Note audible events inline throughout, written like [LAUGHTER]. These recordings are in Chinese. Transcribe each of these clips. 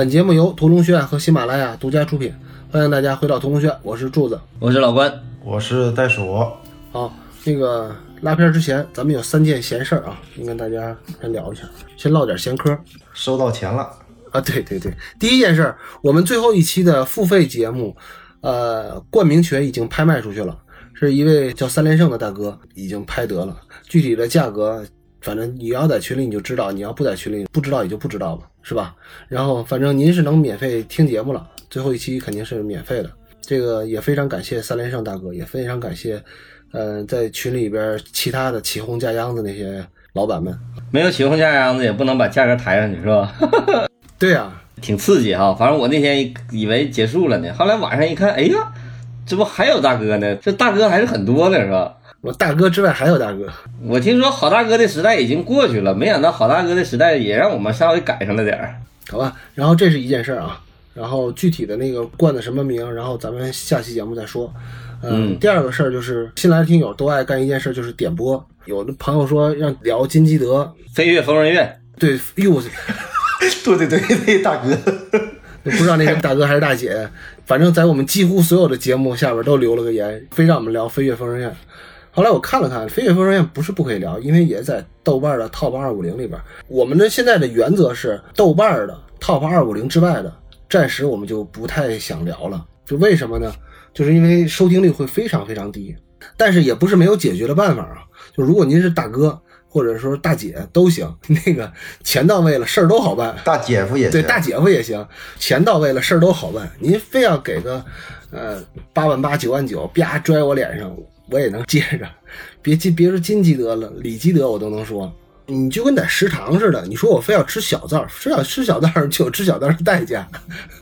本节目由屠龙轩和喜马拉雅独家出品，欢迎大家回到屠龙轩，我是柱子。我是老关，我是袋鼠，好，那个拉片之前，咱们有三件闲事儿啊，先跟大家先聊一下，先唠点闲嗑收到钱了，啊。对对对，第一件事儿，我们最后一期的付费节目，呃，冠名权已经拍卖出去了，是一位叫三连胜的大哥已经拍得了，具体的价格，反正你要在群里你就知道，你要不在群里不知道也就不知道吧，是吧？然后反正您是能免费听节目了，最后一期肯定是免费的。这个也非常感谢三连胜大哥，也非常感谢，呃，在群里边其他的起哄架秧子那些老板们。没有起哄架秧子也不能把价格抬上去，是吧？[LAUGHS] 对呀、[LAUGHS] 挺刺激哈。反正我那天以为结束了呢，后来晚上一看，哎呀，这不还有大哥呢？这大哥还是很多的，是吧？我大哥之外还有大哥，我听说好大哥的时代已经过去了，没想到好大哥的时代也让我们稍微赶上了点儿。好吧？然后这是一件事儿啊，然后具体的那个冠的什么名，然后咱们下期节目再说。嗯，嗯第二个事儿就是新来的听友都爱干一件事，就是点播。有的朋友说让聊金基德，飞跃疯人院，对，哎呦，[LAUGHS] 对对对对，大哥，[LAUGHS] 不知道那是大哥还是大姐，反正在我们几乎所有的节目下边都留了个言，非让我们聊《飞跃疯人院》。后来我看了看，《飞跃疯人院》不是不可以聊，因为也在豆瓣的 Top 二五零里边。我们的现在的原则是，豆瓣的 Top 二五零之外的，暂时我们就不太想聊了。就为什么呢？就是因为收听率会非常非常低。但是也不是没有解决的办法啊。就如果您是大哥或者说大姐都行，[LAUGHS] 那个钱到位了，事儿都好办。大姐夫也行，对，大姐夫也行，钱到位了，事儿都好办。您非要给个呃八万八、九万九，啪拽我脸上，我也能接着。别金别说金基德了，李基德我都能说。你就跟在食堂似的，你说我非要吃小灶，非要吃小灶就有吃小灶的代价。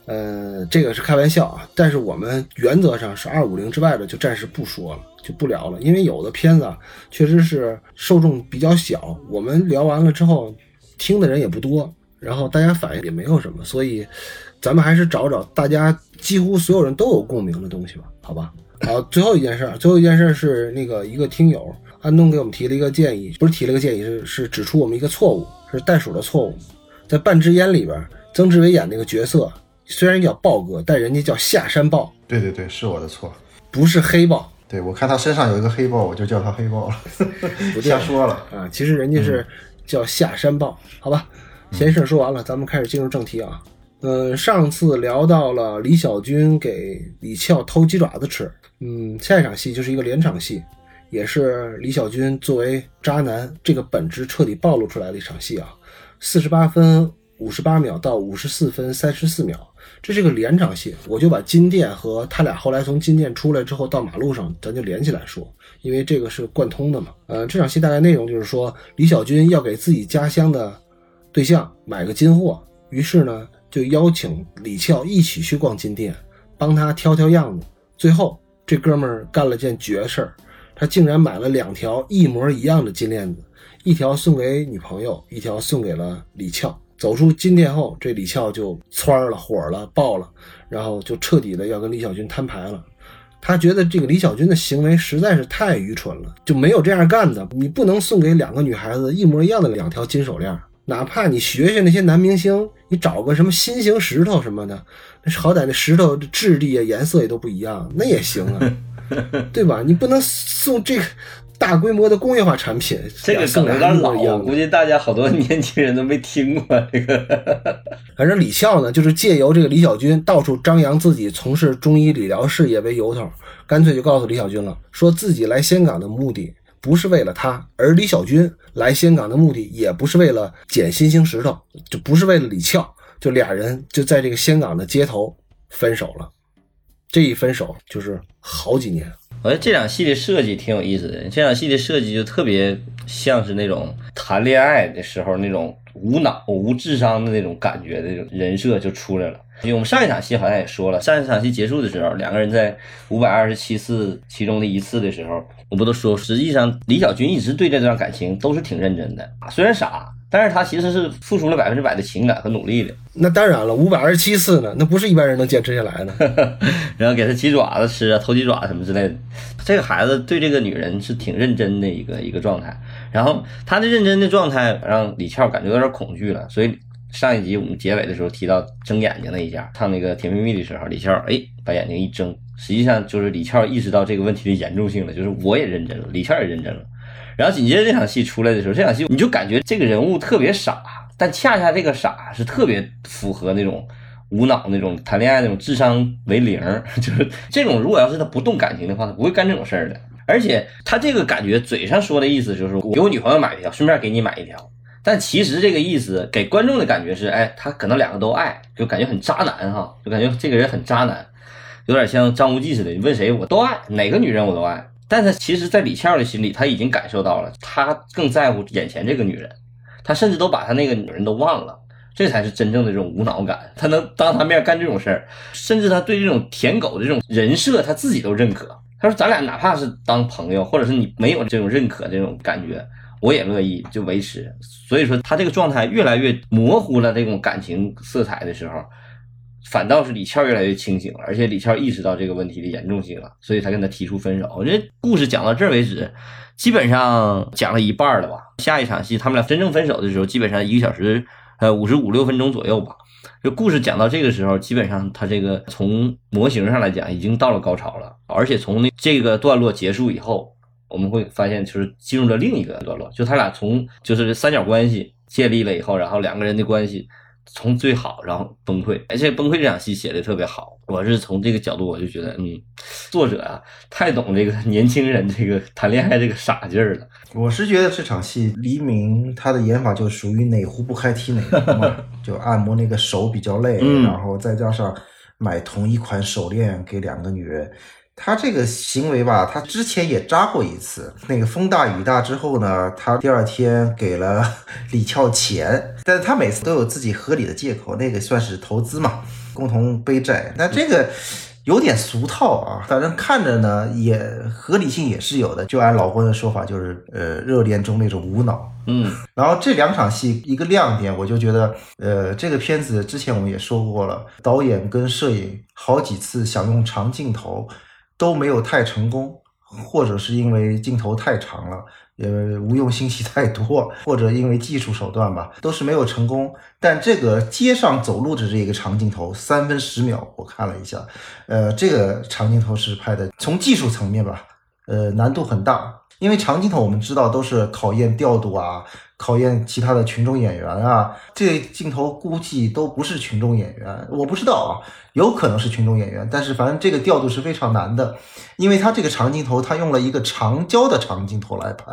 呃，这个是开玩笑啊，但是我们原则上是二五零之外的就暂时不说了，就不聊了，因为有的片子确实是受众比较小，我们聊完了之后听的人也不多，然后大家反应也没有什么，所以咱们还是找找大家几乎所有人都有共鸣的东西吧，好吧？好，最后一件事儿，最后一件事儿是那个一个听友安东给我们提了一个建议，不是提了个建议，是是指出我们一个错误，是袋鼠的错误，在《半支烟》里边，曾志伟演那个角色虽然叫豹哥，但人家叫下山豹，对对对，是我的错。不是黑豹对我看他身上有一个黑豹，我就叫他黑豹了，[LAUGHS] 瞎说了。啊，其实人家是叫下山豹，好吧？闲事儿说完了，咱们开始进入正题啊。嗯，上次聊到了李小军给李俏偷鸡爪子吃，嗯，下一场戏就是一个连场戏，也是李小军作为渣男这个本质彻底暴露出来的一场戏啊。四十八分五十八秒到五十四分三十四秒，这是个连场戏，我就把金店和他俩后来从金店出来之后到马路上，咱就连起来说，因为这个是贯通的嘛。呃，这场戏大概内容就是说，李小军要给自己家乡的对象买个金货，于是呢就邀请李俏一起去逛金店，帮他挑挑样子。最后这哥们儿干了件绝事儿，他竟然买了两条一模一样的金链子，一条送给女朋友，一条送给了李俏。走出金店后，这李俏就窜了、火了、爆了，然后就彻底的要跟李小军摊牌了。他觉得这个李小军的行为实在是太愚蠢了，就没有这样干的。你不能送给两个女孩子一模一样的两条金手链，哪怕你学学那些男明星，你找个什么新型石头什么的，那好歹那石头的质地啊、颜色也都不一样，那也行啊，[LAUGHS] 对吧？你不能送这个大规模的工业化产品，这个送梗有点老，俩一模一样的估计大家好多年轻人都没听过这个。[LAUGHS] 反正李笑呢，就是借由这个李小军到处张扬自己从事中医理疗事业为由头，干脆就告诉李小军了，说自己来香港的目的不是为了他，而李小军来香港的目的也不是为了捡新兴石头，就不是为了李翘，就俩人就在这个香港的街头分手了。这一分手就是好几年，我觉得这场戏的设计挺有意思的，这场戏的设计就特别像是那种谈恋爱的时候那种无脑、无智商的那种感觉的人设就出来了。因为我们上一场戏好像也说了，上一场戏结束的时候，两个人在五百二十七次其中的一次的时候，我不都说，实际上李小军一直对这段感情都是挺认真的，虽然傻，但是他其实是付出了百分之百的情感和努力的。那当然了，五百二十七次呢，那不是一般人能坚持下来的。[LAUGHS] 然后给他鸡爪子吃啊，偷鸡爪什么之类的。这个孩子对这个女人是挺认真的一个一个状态，然后他的认真的状态让李俏感觉有点恐惧了，所以上一集我们结尾的时候提到睁眼睛那一下，唱那个《甜蜜蜜》的时候，李翘哎把眼睛一睁，实际上就是李翘意识到这个问题的严重性了，就是我也认真了，李翘也认真了。然后紧接着这场戏出来的时候，这场戏你就感觉这个人物特别傻，但恰恰这个傻是特别符合那种无脑那种谈恋爱那种智商为零，[LAUGHS] 就是这种如果要是他不动感情的话，他不会干这种事儿的。而且他这个感觉嘴上说的意思就是我给我女朋友买一条，顺便给你买一条。但其实这个意思给观众的感觉是，哎，他可能两个都爱，就感觉很渣男哈，就感觉这个人很渣男，有点像张无忌似的，你问谁我都爱，哪个女人我都爱。但他其实，在李翘的心里，他已经感受到了，他更在乎眼前这个女人，他甚至都把他那个女人都忘了，这才是真正的这种无脑感。他能当他面干这种事儿，甚至他对这种舔狗的这种人设，他自己都认可。他说：“咱俩哪怕是当朋友，或者是你没有这种认可这种感觉，我也乐意就维持。”所以说，他这个状态越来越模糊了，这种感情色彩的时候。反倒是李翘越来越清醒了，而且李翘意识到这个问题的严重性了，所以才跟他提出分手。我觉得故事讲到这儿为止，基本上讲了一半了吧。下一场戏他们俩真正分手的时候，基本上一个小时呃五十五六分钟左右吧。就故事讲到这个时候，基本上他这个从模型上来讲已经到了高潮了，而且从那这个段落结束以后，我们会发现就是进入了另一个段落，就他俩从就是三角关系建立了以后，然后两个人的关系。从最好，然后崩溃，而且崩溃这场戏写的特别好。我是从这个角度，我就觉得，嗯，作者啊，太懂这个年轻人这个谈恋爱这个傻劲儿了。我是觉得这场戏，黎明他的演法就属于哪壶不开提哪壶嘛，[LAUGHS] 就按摩那个手比较累，然后再加上买同一款手链给两个女人。他这个行为吧，他之前也扎过一次。那个风大雨大之后呢，他第二天给了李翘钱，但是他每次都有自己合理的借口，那个算是投资嘛，共同背债。那这个有点俗套啊，反正看着呢也合理性也是有的。就按老郭的说法，就是呃热恋中那种无脑。嗯，然后这两场戏一个亮点，我就觉得呃这个片子之前我们也说过了，导演跟摄影好几次想用长镜头。都没有太成功，或者是因为镜头太长了，呃，无用信息太多，或者因为技术手段吧，都是没有成功。但这个街上走路的这个长镜头，三分十秒，我看了一下，呃，这个长镜头是拍的，从技术层面吧，呃，难度很大，因为长镜头我们知道都是考验调度啊。考验其他的群众演员啊，这镜头估计都不是群众演员，我不知道啊，有可能是群众演员，但是反正这个调度是非常难的，因为他这个长镜头，他用了一个长焦的长镜头来拍，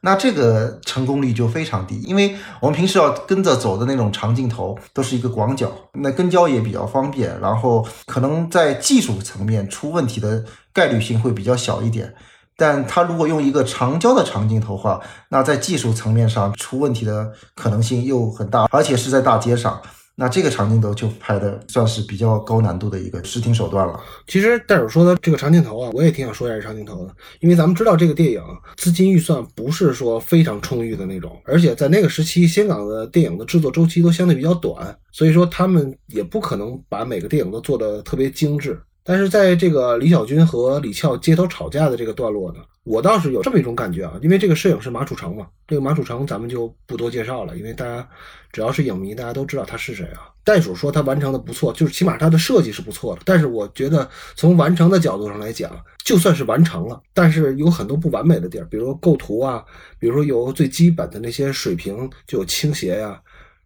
那这个成功率就非常低，因为我们平时要跟着走的那种长镜头都是一个广角，那跟焦也比较方便，然后可能在技术层面出问题的概率性会比较小一点。但他如果用一个长焦的长镜头话，那在技术层面上出问题的可能性又很大，而且是在大街上，那这个长镜头就拍的算是比较高难度的一个视听手段了。其实戴尔说的这个长镜头啊，我也挺想说一下这长镜头的，因为咱们知道这个电影资金预算不是说非常充裕的那种，而且在那个时期，香港的电影的制作周期都相对比较短，所以说他们也不可能把每个电影都做的特别精致。但是在这个李小军和李翘街头吵架的这个段落呢，我倒是有这么一种感觉啊，因为这个摄影是马楚成嘛，这个马楚成咱们就不多介绍了，因为大家只要是影迷，大家都知道他是谁啊。袋鼠说他完成的不错，就是起码他的设计是不错的。但是我觉得从完成的角度上来讲，就算是完成了，但是有很多不完美的地儿，比如说构图啊，比如说有最基本的那些水平就有倾斜呀，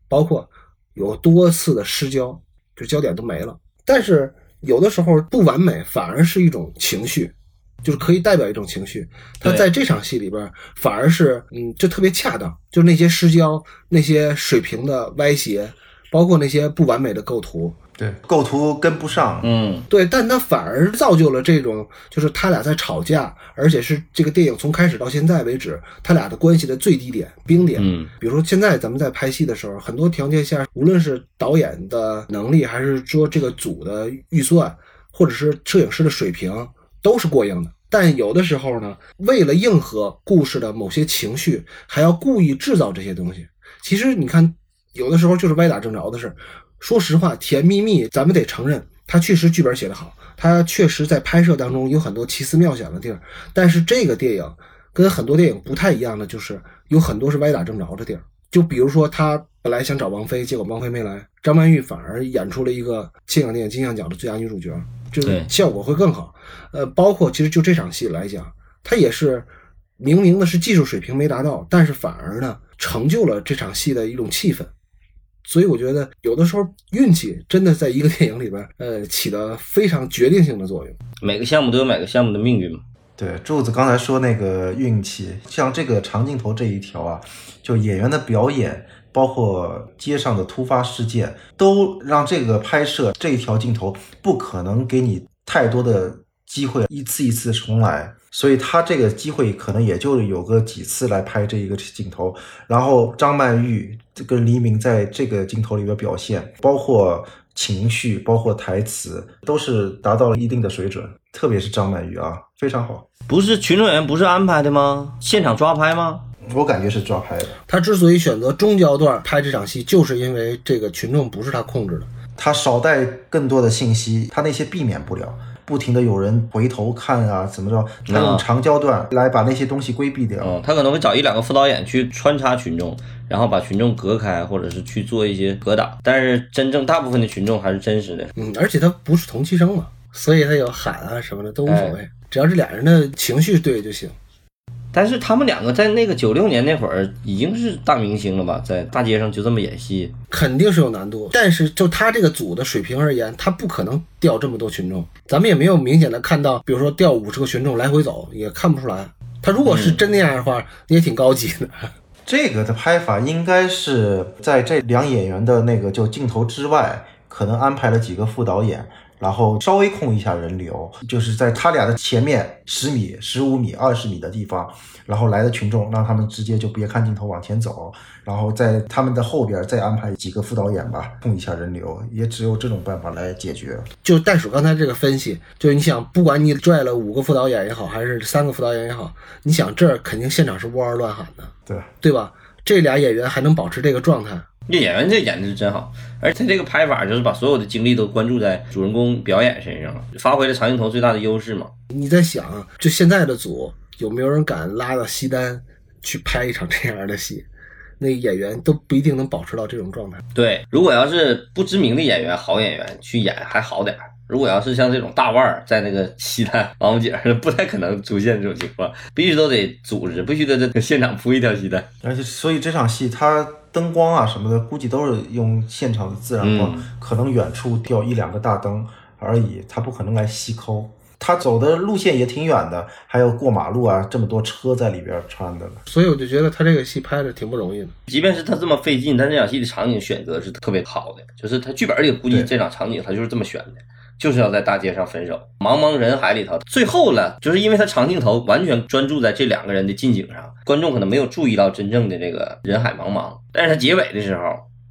包括有多次的失焦，就焦点都没了。但是。有的时候不完美反而是一种情绪，就是可以代表一种情绪。他在这场戏里边反而是，嗯，就特别恰当，就是那些失焦、那些水平的歪斜，包括那些不完美的构图。对，构图跟不上，嗯，对，但他反而造就了这种，就是他俩在吵架，而且是这个电影从开始到现在为止，他俩的关系的最低点、冰点。嗯，比如说现在咱们在拍戏的时候，很多条件下，无论是导演的能力，还是说这个组的预算，或者是摄影师的水平，都是过硬的。但有的时候呢，为了应和故事的某些情绪，还要故意制造这些东西。其实你看，有的时候就是歪打正着的事。说实话，《甜蜜蜜》咱们得承认，它确实剧本写得好，它确实在拍摄当中有很多奇思妙想的地儿。但是这个电影跟很多电影不太一样的，就是有很多是歪打正着的地儿。就比如说，他本来想找王菲，结果王菲没来，张曼玉反而演出了一个香港电影金像奖的最佳女主角，这个效果会更好。呃，包括其实就这场戏来讲，它也是明明的是技术水平没达到，但是反而呢成就了这场戏的一种气氛。所以我觉得有的时候运气真的在一个电影里边，呃，起的非常决定性的作用。每个项目都有每个项目的命运嘛。对，柱子刚才说那个运气，像这个长镜头这一条啊，就演员的表演，包括街上的突发事件，都让这个拍摄这一条镜头不可能给你太多的机会一次一次重来，所以他这个机会可能也就有个几次来拍这一个镜头。然后张曼玉跟黎明在这个镜头里边表现，包括情绪，包括台词，都是达到了一定的水准。特别是张曼玉啊，非常好，不是群众演员不是安排的吗？现场抓拍吗？我感觉是抓拍的。他之所以选择中焦段拍这场戏，就是因为这个群众不是他控制的。他少带更多的信息，他那些避免不了，不停的有人回头看啊，怎么着？他用长焦段来把那些东西规避掉。嗯，他可能会找一两个副导演去穿插群众，然后把群众隔开，或者是去做一些隔挡。但是真正大部分的群众还是真实的。嗯，而且他不是同期声嘛，所以他有喊啊什么的都无所谓，只要是俩人的情绪对就行。但是他们两个在那个九六年那会儿已经是大明星了吧，在大街上就这么演戏，肯定是有难度，但是就他这个组的水平而言，他不可能调这么多群众，咱们也没有明显的看到，比如说调五十个群众来回走，也看不出来。他如果是真那样的话，也挺高级的。这个的拍法应该是在这两演员的那个就镜头之外，可能安排了几个副导演，然后稍微控一下人流，就是在他俩的前面十米、十五米、二十米的地方，然后来的群众让他们直接就别看镜头往前走，然后在他们的后边再安排几个副导演吧，控一下人流，也只有这种办法来解决。就袋鼠刚才这个分析，就是你想，不管你拽了五个副导演也好，还是三个副导演也好，你想这儿肯定现场是窝儿乱喊的，对，对吧？这俩演员还能保持这个状态，这演员这演的是真好，而且这个拍法就是把所有的精力都关注在主人公表演身上了，发挥了长镜头最大的优势嘛。你在想，就现在的组有没有人敢拉到西单去拍一场这样的戏？那演员都不一定能保持到这种状态。对，如果要是不知名的演员、好演员去演还好点儿，如果要是像这种大腕儿在那个西单王府井，[LAUGHS] 不太可能出现这种情况，必须都得组织，必须得在现场铺一条西单。而且所以这场戏它灯光啊什么的，估计都是用现场的自然光，可能远处吊一两个大灯而已，他不可能来细抠。他走的路线也挺远的，还有过马路啊，这么多车在里边穿的呢。所以我就觉得他这个戏拍的挺不容易的。即便是他这么费劲，但这场戏的场景选择是特别好的，就是他剧本里估计这场场景他就是这么选的，就是要在大街上分手，茫茫人海里头，最后了，就是因为他长镜头完全专注在这两个人的近景上，观众可能没有注意到真正的这个人海茫茫。但是他结尾的时候，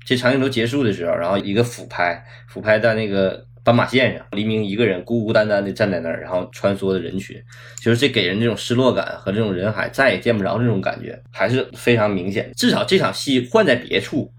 这长镜头结束的时候，然后一个俯拍，俯拍在那个。斑马线上，黎明一个人孤孤单单的站在那儿，然后穿梭的人群，就是这给人这种失落感和这种人海再也见不着这种感觉，还是非常明显。至少这场戏换在别处，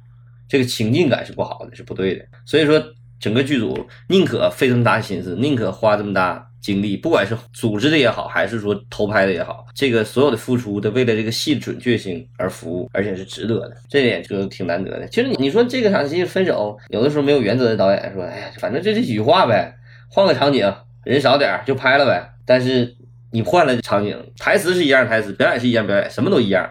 这个情境感是不好的，是不对的。所以说，整个剧组宁可费这么大心思，宁可花这么大精力，不管是组织的也好，还是说偷拍的也好，这个所有的付出都为了这个戏的准确性而服务，而且是值得的，这点就挺难得的。其实你说这个场戏分手，有的时候没有原则的导演说，哎呀，反正就这几句话呗，换个场景，人少点就拍了呗。但是你换了场景，台词是一样台词，表演是一样表演，什么都一样，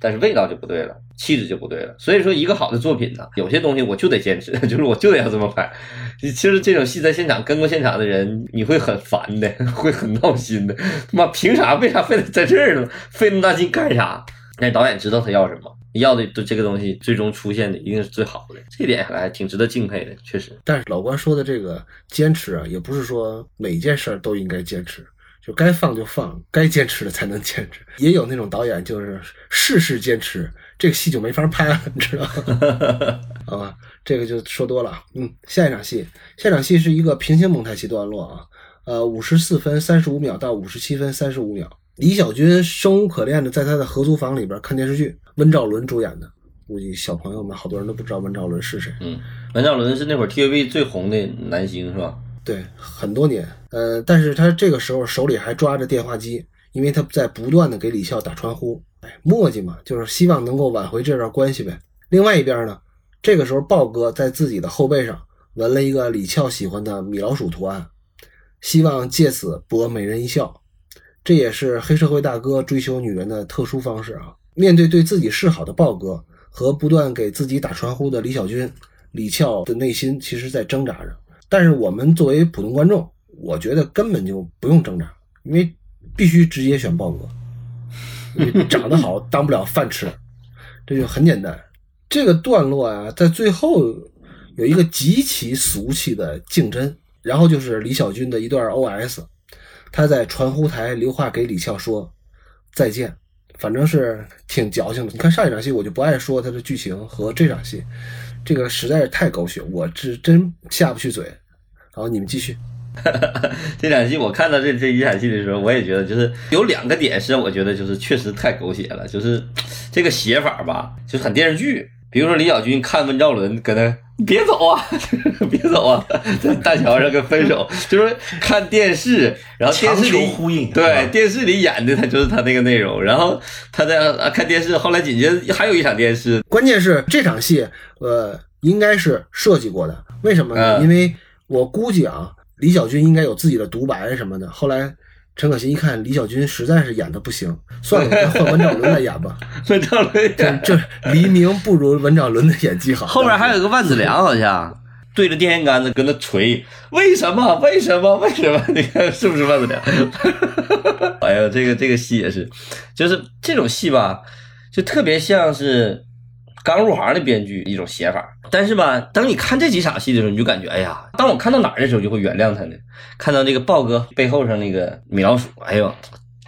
但是味道就不对了。气质就不对了，所以说一个好的作品呢，有些东西我就得坚持，[LAUGHS] 就是我就得要这么拍。其实这种戏在现场跟过现场的人，你会很烦的，会很闹心的。妈，凭啥？为啥非得在这儿呢？费那么大劲干啥？那导演知道他要什么，要的都这个东西最终出现的一定是最好的，这点还挺值得敬佩的，确实。但是老关说的这个坚持啊，也不是说每件事儿都应该坚持，就该放就放，该坚持的才能坚持。也有那种导演就是事事坚持。这个戏就没法拍了，你知道吗？[LAUGHS] 好吧，这个就说多了。嗯，下一场戏，下一场戏是一个平行蒙太奇段落啊。呃，五十四分三十五秒到五十七分三十五秒，李小军生无可恋的在他的合租房里边看电视剧，温兆伦主演的。估计小朋友们好多人都不知道温兆伦是谁。嗯，温兆伦是那会儿 TVB 最红的男星是吧？对，很多年。呃，但是他这个时候手里还抓着电话机，因为他在不断的给李笑打传呼。磨叽嘛，就是希望能够挽回这段关系呗。另外一边呢，这个时候，豹哥在自己的后背上纹了一个李翘喜欢的米老鼠图案，希望借此博美人一笑。这也是黑社会大哥追求女人的特殊方式啊！面对对自己示好的豹哥和不断给自己打传呼的李小军，李翘的内心其实在挣扎着。但是我们作为普通观众，我觉得根本就不用挣扎，因为必须直接选豹哥，因为长得好当不了饭吃，这就很简单。这个段落啊，在最后有一个极其俗气的竞争，然后就是李小军的一段 OS。他在传呼台留话给李翘说再见，反正是挺矫情的。你看上一场戏，我就不爱说他的剧情和这场戏，这个实在是太狗血，我是真下不去嘴。然后你们继续。[LAUGHS] 这场戏我看到这这一场戏的时候，我也觉得就是有两个点是我觉得就是确实太狗血了，就是这个写法吧，就是很电视剧。比如说李小军看温兆伦搁那。别走啊！[LAUGHS] 别走啊！在大桥上跟分手，就是看电视，然后电视里呼应，对电视里演的他就是他那个内容，然后他在啊看电视，后来紧接着还有一场电视，关键是这场戏，呃，应该是设计过的，为什么呢？因为我估计啊，李小军应该有自己的独白什么的，后来。陈可辛一看李小军实在是演的不行，算了，换 [LAUGHS] 文兆伦来演吧。[LAUGHS] 文兆伦这这黎明不如文兆伦的演技好。后面还有个万梓良，好像 [LAUGHS] 对着电线杆子跟他锤，为什么？为什么？为什么？你看是不是万梓良？哎呀，这个这个戏也是，就是这种戏吧，就特别像是。刚入行的编剧一种写法，但是吧，等你看这几场戏的时候，你就感觉，哎呀，当我看到哪儿的时候，就会原谅他呢。看到那个豹哥背后上那个米老鼠，哎呦，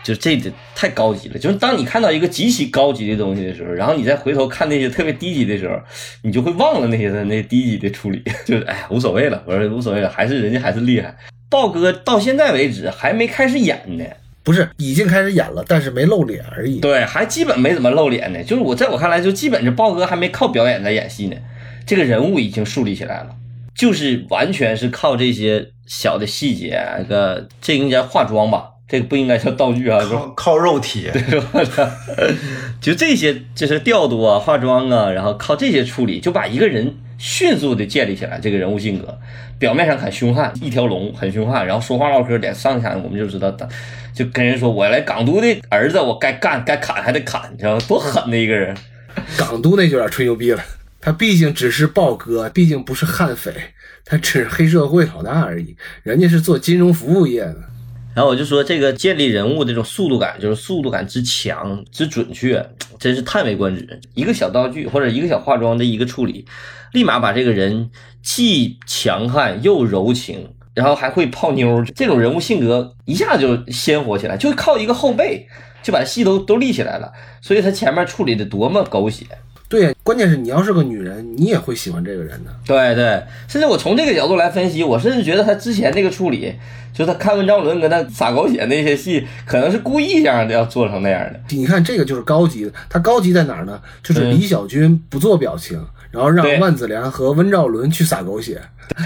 就这太高级了。就是当你看到一个极其高级的东西的时候，然后你再回头看那些特别低级的时候，你就会忘了那些那低级的处理，[LAUGHS] 就是哎呀，无所谓了。我说无所谓了，还是人家还是厉害。豹哥到现在为止还没开始演呢。不是已经开始演了，但是没露脸而已。对，还基本没怎么露脸呢。就是我在我看来，就基本是豹哥还没靠表演在演戏呢，这个人物已经树立起来了，就是完全是靠这些小的细节，那个这应该化妆吧？这个不应该叫道具啊，靠靠肉体。[LAUGHS] 对就这些，就是调度啊、化妆啊，然后靠这些处理，就把一个人迅速的建立起来，这个人物性格。表面上很凶悍，一条龙很凶悍，然后说话唠嗑，脸上下我们就知道，他就跟人说：“我来港督的儿子，我该干该砍还得砍，你知道吗？多狠的一个人。[LAUGHS] ”港督那就有点吹牛逼了，他毕竟只是豹哥，毕竟不是悍匪，他只是黑社会老大而已，人家是做金融服务业的。然后我就说，这个建立人物这种速度感，就是速度感之强之准确，真是叹为观止。一个小道具或者一个小化妆的一个处理，立马把这个人既强悍又柔情，然后还会泡妞，这种人物性格一下就鲜活起来，就靠一个后背就把戏都都立起来了。所以他前面处理的多么狗血。对呀，关键是你要是个女人，你也会喜欢这个人的。对对，甚至我从这个角度来分析，我甚至觉得他之前那个处理，就是他看文章伦跟他撒狗血那些戏，可能是故意这样的要做成那样的。你看这个就是高级的，他高级在哪儿呢？就是李小军不做表情。然后让万梓良和温兆伦去撒狗血，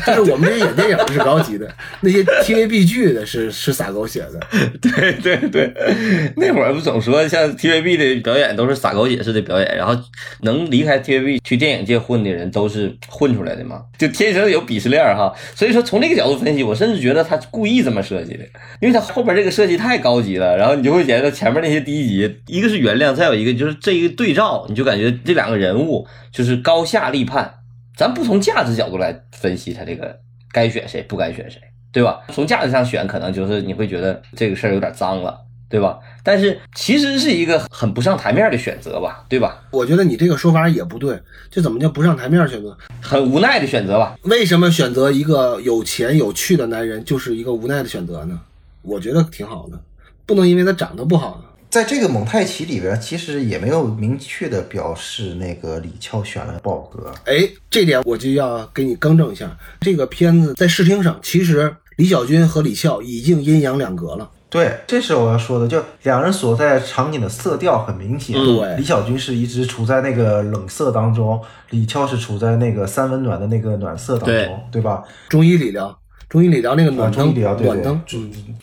但是我们这些演电影的是高级的，那些 TVB 剧的是是撒狗血的。对对对，[LAUGHS] 那会儿不总说像 TVB 的表演都是撒狗血式的表演，然后能离开 TVB 去电影界混的人都是混出来的嘛，就天生有鄙视链哈。所以说从这个角度分析，我甚至觉得他故意这么设计的，因为他后边这个设计太高级了，然后你就会觉得前面那些低级，一个是原谅，再有一个就是这一个对照，你就感觉这两个人物就是高下。大立判，咱不从价值角度来分析他这个该选谁不该选谁，对吧？从价值上选，可能就是你会觉得这个事儿有点脏了，对吧？但是其实是一个很不上台面的选择吧，对吧？我觉得你这个说法也不对，这怎么叫不上台面选择？很无奈的选择吧？为什么选择一个有钱有趣的男人就是一个无奈的选择呢？我觉得挺好的，不能因为他长得不好。在这个蒙太奇里边，其实也没有明确的表示那个李翘选了豹哥。哎，这点我就要给你更正一下。这个片子在视听上，其实李小军和李翘已经阴阳两隔了。对，这是我要说的，就两人所在场景的色调很明显。对，李小军是一直处在那个冷色当中，李翘是处在那个三温暖的那个暖色当中，对吧？中医理疗。钟意理疗那个啊，暖灯，钟意疗对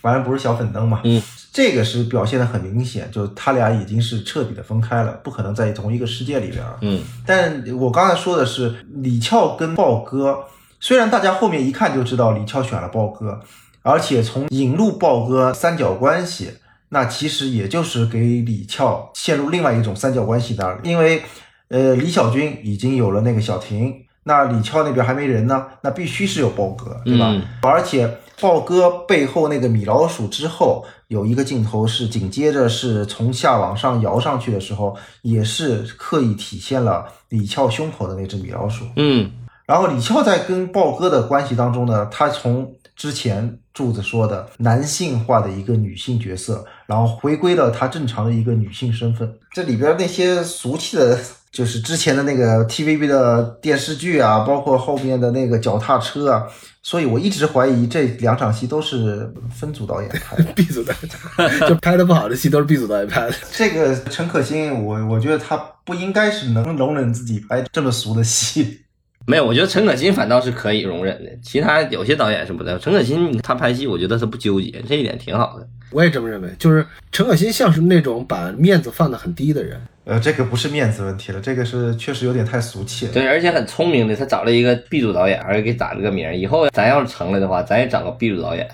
反正不是小粉灯嘛。嗯，这个是表现的很明显，就是他俩已经是彻底的分开了，不可能在同一个世界里边儿。嗯，但我刚才说的是李翘跟豹哥，虽然大家后面一看就知道李翘选了豹哥，而且从引入豹哥三角关系，那其实也就是给李翘陷入另外一种三角关系那儿，因为呃李小军已经有了那个小婷，那李翘那边还没人呢，那必须是有豹哥，对吧？嗯而且豹哥背后那个米老鼠之后有一个镜头是紧接着是从下往上摇上去的时候，也是刻意体现了李翘胸口的那只米老鼠。嗯然后李翘在跟豹哥的关系当中呢，他从之前柱子说的男性化的一个女性角色，然后回归了他正常的一个女性身份。这里边那些俗气的，就是之前的那个 TVB 的电视剧啊，包括后面的那个脚踏车啊，所以我一直怀疑这两场戏都是分组导演拍的。B 组导演，就拍的不好的戏都是 B 组导演拍的。这个陈可辛，我我觉得他不应该是能容忍自己拍这么俗的戏。没有，我觉得陈可辛反倒是可以容忍的，其他有些导演是不的。陈可辛他拍戏，我觉得他不纠结，这一点挺好的。我也这么认为，就是陈可辛像是那种把面子放得很低的人。呃，这个不是面子问题了，这个是确实有点太俗气了。对，而且很聪明的，他找了一个 B 组导演，而且给打了个名儿。以后咱要是成了的话，咱也找个 B 组导演，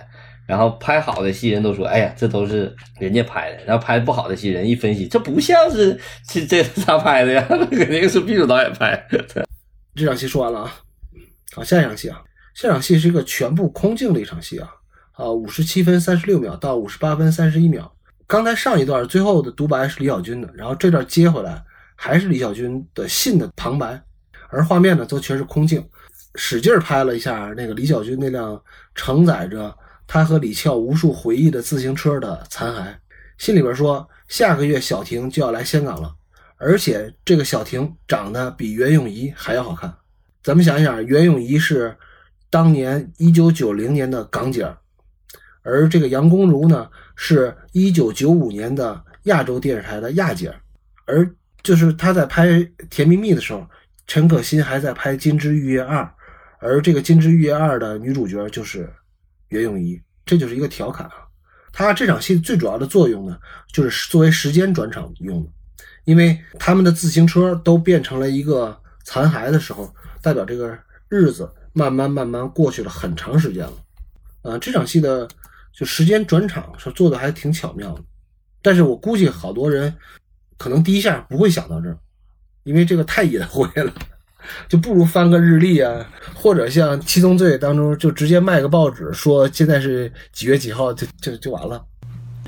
然后拍好的戏，人都说，哎呀，这都是人家拍的；然后拍不好的戏，人一分析，这不像是这这是他拍的呀，[LAUGHS] 肯定是 B 组导演拍的。[LAUGHS] 这场戏说完了啊，好，下一场戏啊，下场戏是一个全部空镜的一场戏啊，啊，五十七分三十六秒到五十八分三十一秒。刚才上一段最后的独白是李小军的，然后这段接回来还是李小军的信的旁白，而画面呢则全是空镜，使劲拍了一下那个李小军那辆承载着他和李翘无数回忆的自行车的残骸。信里边说，下个月小婷就要来香港了。而且这个小婷长得比袁咏仪还要好看。咱们想一想，袁咏仪是当年一九九零年的港姐，而这个杨恭如呢，是一九九五年的亚洲电视台的亚姐。而就是她在拍《甜蜜蜜》的时候，陈可辛还在拍《金枝玉叶二》，而这个《金枝玉叶二》的女主角就是袁咏仪，这就是一个调侃啊。她这场戏最主要的作用呢，就是作为时间转场用的。因为他们的自行车都变成了一个残骸的时候，代表这个日子慢慢慢慢过去了很长时间了。啊，这场戏的就时间转场是做的还挺巧妙的，但是我估计好多人可能第一下不会想到这儿，因为这个太隐晦了，[LAUGHS] 就不如翻个日历啊，或者像《七宗罪》当中就直接卖个报纸说现在是几月几号就就就完了。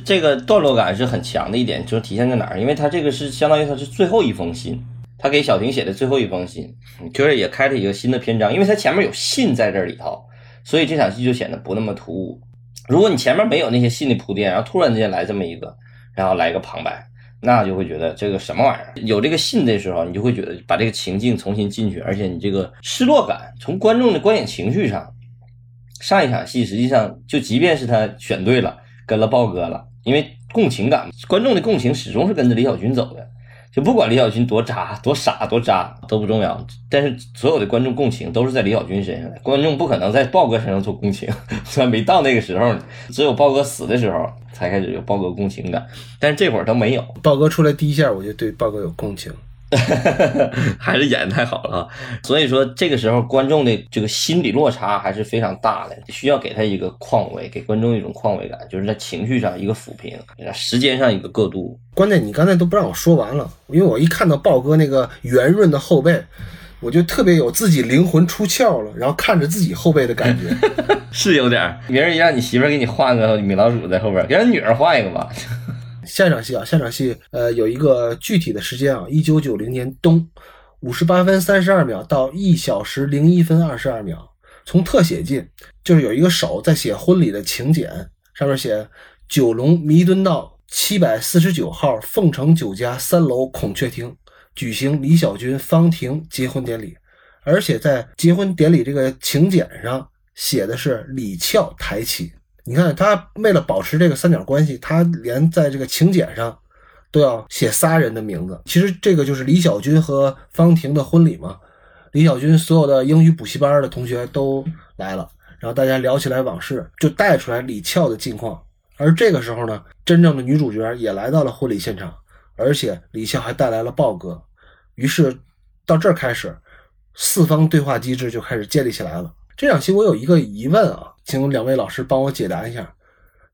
这个段落感是很强的一点，就是体现在哪儿？因为他这个是相当于他是最后一封信，他给小婷写的最后一封信，就是也开了一个新的篇章。因为他前面有信在这里头，所以这场戏就显得不那么突兀。如果你前面没有那些信的铺垫，然后突然之间来这么一个，然后来一个旁白，那就会觉得这个什么玩意儿？有这个信的时候，你就会觉得把这个情境重新进去，而且你这个失落感，从观众的观影情绪上，上一场戏实际上就即便是他选对了，跟了豹哥了。因为共情感，观众的共情始终是跟着李小军走的，就不管李小军多渣、多傻、多渣都不重要，但是所有的观众共情都是在李小军身上的，观众不可能在豹哥身上做共情，[LAUGHS] 虽然没到那个时候呢，只有豹哥死的时候才开始有豹哥共情感，但是这会儿都没有，豹哥出来第一下，我就对豹哥有共情。[LAUGHS] 还是演的太好了啊！所以说这个时候观众的这个心理落差还是非常大的，需要给他一个况味，给观众一种况味感，就是在情绪上一个抚平，时间上一个过渡。关键你刚才都不让我说完了，因为我一看到豹哥那个圆润的后背，我就特别有自己灵魂出窍了，然后看着自己后背的感觉。[LAUGHS] 是有点儿，明儿让你媳妇儿给你画个米老鼠在后边，给人女儿画一个吧。下场戏啊，下场戏，呃，有一个具体的时间啊，一九九零年冬，五十八分三十二秒到一小时零一分二十二秒。从特写进，就是有一个手在写婚礼的请柬，上面写九龙弥敦道七百四十九号凤城酒家三楼孔雀厅举行李小军、方婷结婚典礼，而且在结婚典礼这个请柬上写的是李翘抬起。你看，他为了保持这个三角关系，他连在这个请柬上都要写仨人的名字。其实这个就是李小军和方婷的婚礼嘛。李小军所有的英语补习班的同学都来了，然后大家聊起来往事，就带出来李俏的近况。而这个时候呢，真正的女主角也来到了婚礼现场，而且李俏还带来了豹哥。于是到这儿开始，四方对话机制就开始建立起来了。这场戏我有一个疑问啊，请两位老师帮我解答一下。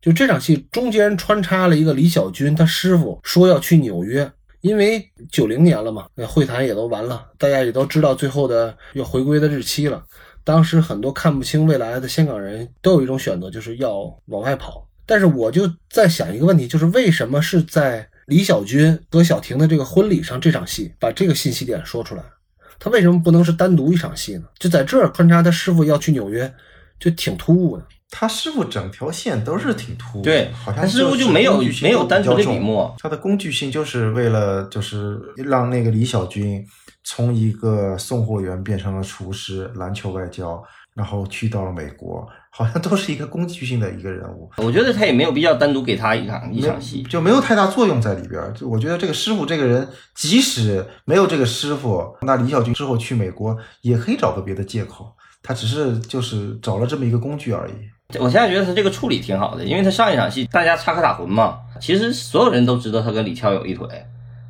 就这场戏中间穿插了一个李小军，他师傅说要去纽约，因为九零年了嘛，那会谈也都完了，大家也都知道最后的要回归的日期了。当时很多看不清未来的香港人都有一种选择，就是要往外跑。但是我就在想一个问题，就是为什么是在李小军和小婷的这个婚礼上这场戏把这个信息点说出来？他为什么不能是单独一场戏呢？就在这儿穿插他师傅要去纽约，就挺突兀的。他师傅整条线都是挺突兀的，对好像他师傅就就没有没有单独的笔墨他的工具性就是为了就是让那个李小军从一个送货员变成了厨师，篮球外交，然后去到了美国，好像都是一个工具性的一个人物。我觉得他也没有必要单独给他一场一场戏。就没有太大作用在里边儿。就我觉得这个师傅这个人，即使没有这个师傅，那李小军之后去美国也可以找个别的借口，他只是就是找了这么一个工具而已。我现在觉得他这个处理挺好的，因为他上一场戏大家插科打诨嘛，其实所有人都知道他跟李俏有一腿，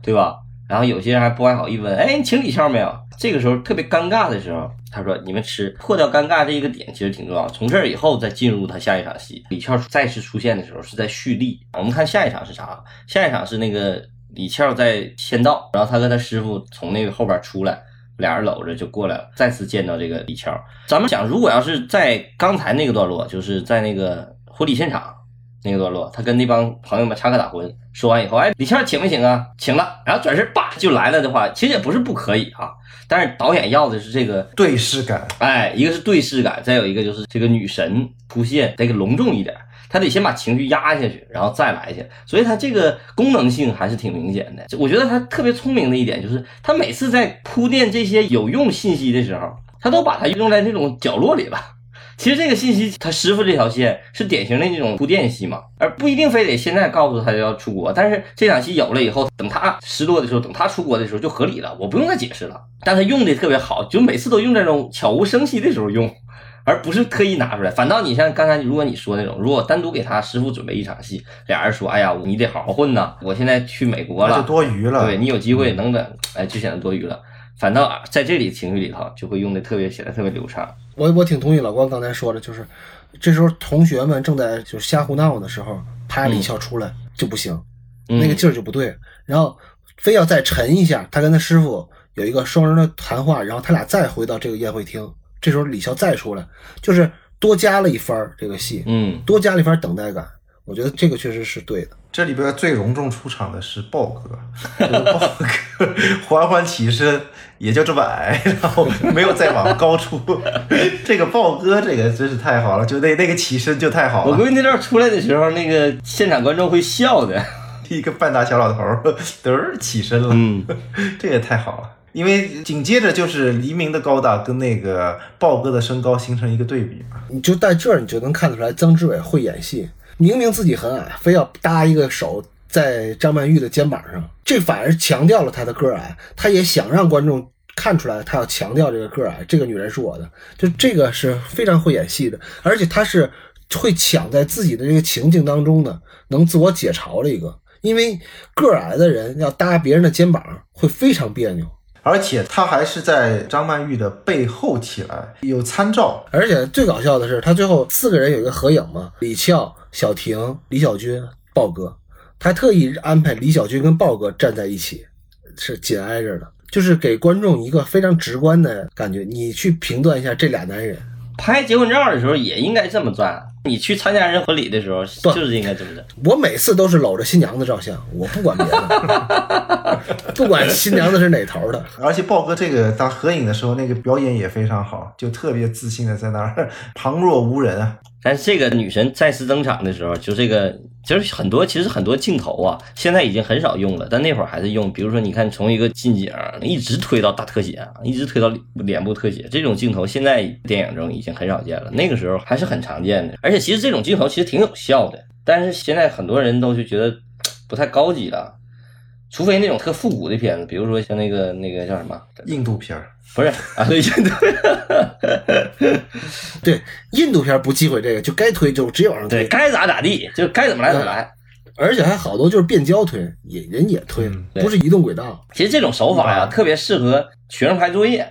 对吧？然后有些人还不怀好意问，哎，你请李俏没有？这个时候特别尴尬的时候，他说你们吃，破掉尴尬这一个点其实挺重要。从这儿以后再进入他下一场戏，李俏再次出现的时候是在蓄力。我们看下一场是啥？下一场是那个李俏在签到，然后他跟他师傅从那个后边出来。俩人搂着就过来了，再次见到这个李乔。咱们想，如果要是在刚才那个段落，就是在那个婚礼现场那个段落，他跟那帮朋友们插科打诨，说完以后，哎，李乔请没请啊？请了，然后转身叭就来了的话，其实也不是不可以啊。但是导演要的是这个对视感，哎，一个是对视感，再有一个就是这个女神出现得给隆重一点，他得先把情绪压下去，然后再来去，所以他这个功能性还是挺明显的。我觉得他特别聪明的一点就是，他每次在铺垫这些有用信息的时候，他都把它用在那种角落里了。其实这个信息，他师傅这条线是典型的那种铺垫戏嘛，而不一定非得现在告诉他要出国。但是这场戏有了以后，等他失落的时候，等他出国的时候就合理了，我不用再解释了。但他用的特别好，就每次都用这种悄无声息的时候用，而不是特意拿出来。反倒你像刚才如果你说那种，如果单独给他师傅准备一场戏，俩人说，哎呀，你得好好混呐，我现在去美国了，就多余了。对你有机会能等，哎，就显得多余了。反倒啊在这里情绪里头就会用的特别显得特别流畅。我我挺同意老关刚才说的，就是这时候同学们正在就是瞎胡闹的时候，啪一笑出来就不行，嗯那个劲儿就不对，然后非要再沉一下，他跟他师傅有一个双人的谈话，然后他俩再回到这个宴会厅，这时候李笑再出来，就是多加了一番儿这个戏，嗯，多加了一番等待感，我觉得这个确实是对的。这里边最隆重出场的是豹哥，这个豹哥 [LAUGHS] 缓缓起身，也就这么矮，然后没有再往高处。[LAUGHS] 这个豹哥，这个真是太好了，就那那个起身就太好了，我估计那段出来的时候，那个现场观众会笑的。[LAUGHS] 一个半大小老头儿嘚儿起身了，嗯，这也太好了。因为紧接着就是黎明的高大跟那个豹哥的身高形成一个对比嘛，你就在这儿，你就能看出来曾志伟会演戏。明明自己很矮，非要搭一个手在张曼玉的肩膀上，这反而强调了他的个矮。他也想让观众看出来，他要强调这个个矮，这个女人是我的。就这个是非常会演戏的，而且他是会抢在自己的这个情境当中的，能自我解嘲的一个。因为个矮的人要搭别人的肩膀会非常别扭。而且他还是在张曼玉的背后起来，有参照。而且最搞笑的是，他最后四个人有一个合影嘛，李俏、小婷、李小军、豹哥，他还特意安排李小军跟豹哥站在一起，是紧挨着的，就是给观众一个非常直观的感觉。你去评断一下这俩男人，拍结婚照的时候也应该这么站。你去参加人婚礼的时候，就是应该这么着。我每次都是搂着新娘子照相，我不管别的，[LAUGHS] 不管新娘子是哪头的。而且豹哥这个当合影的时候，那个表演也非常好，就特别自信的在那儿旁若无人啊。但是这个女神再次登场的时候，就这个就是很多，其实很多镜头啊，现在已经很少用了，但那会儿还是用。比如说，你看从一个近景一直推到大特写，一直推到脸部特写，这种镜头现在电影中已经很少见了。那个时候还是很常见的，而且其实这种镜头其实挺有效的。但是现在很多人都就觉得不太高级了。除非那种特复古的片子，比如说像那个那个叫什么，印度片儿，不是啊，对，印度，对，印度片不忌讳这个，就该推就直接往上对，推，该咋咋地，就该怎么来怎么来。而且还好多就是变焦推，也人也推，不是移动轨道。其实这种手法呀，嗯特别适合学生拍作业。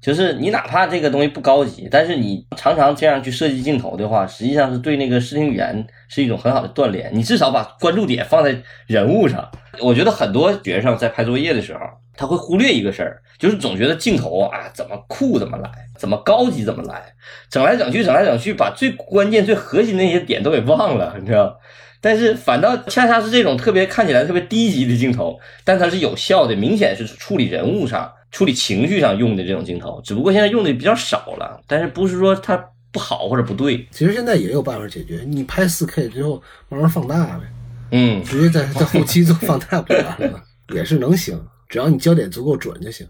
就是你哪怕这个东西不高级，但是你常常这样去设计镜头的话，实际上是对那个视听语言是一种很好的锻炼。你至少把关注点放在人物上。我觉得很多学生在拍作业的时候，他会忽略一个事儿，就是总觉得镜头啊怎么酷怎么来，怎么高级怎么来，整来整去，整来整去，把最关键、最核心的那些点都给忘了，你知道。但是反倒恰恰是这种特别看起来特别低级的镜头，但它是有效的，明显是处理人物上、处理情绪上用的这种镜头，只不过现在用的比较少了。但是不是说它不好或者不对，其实现在也有办法解决，你拍四 K 之后慢慢放大呗，嗯，直接在在后期做放大不就完了吗？[LAUGHS] 也是能行，只要你焦点足够准就行。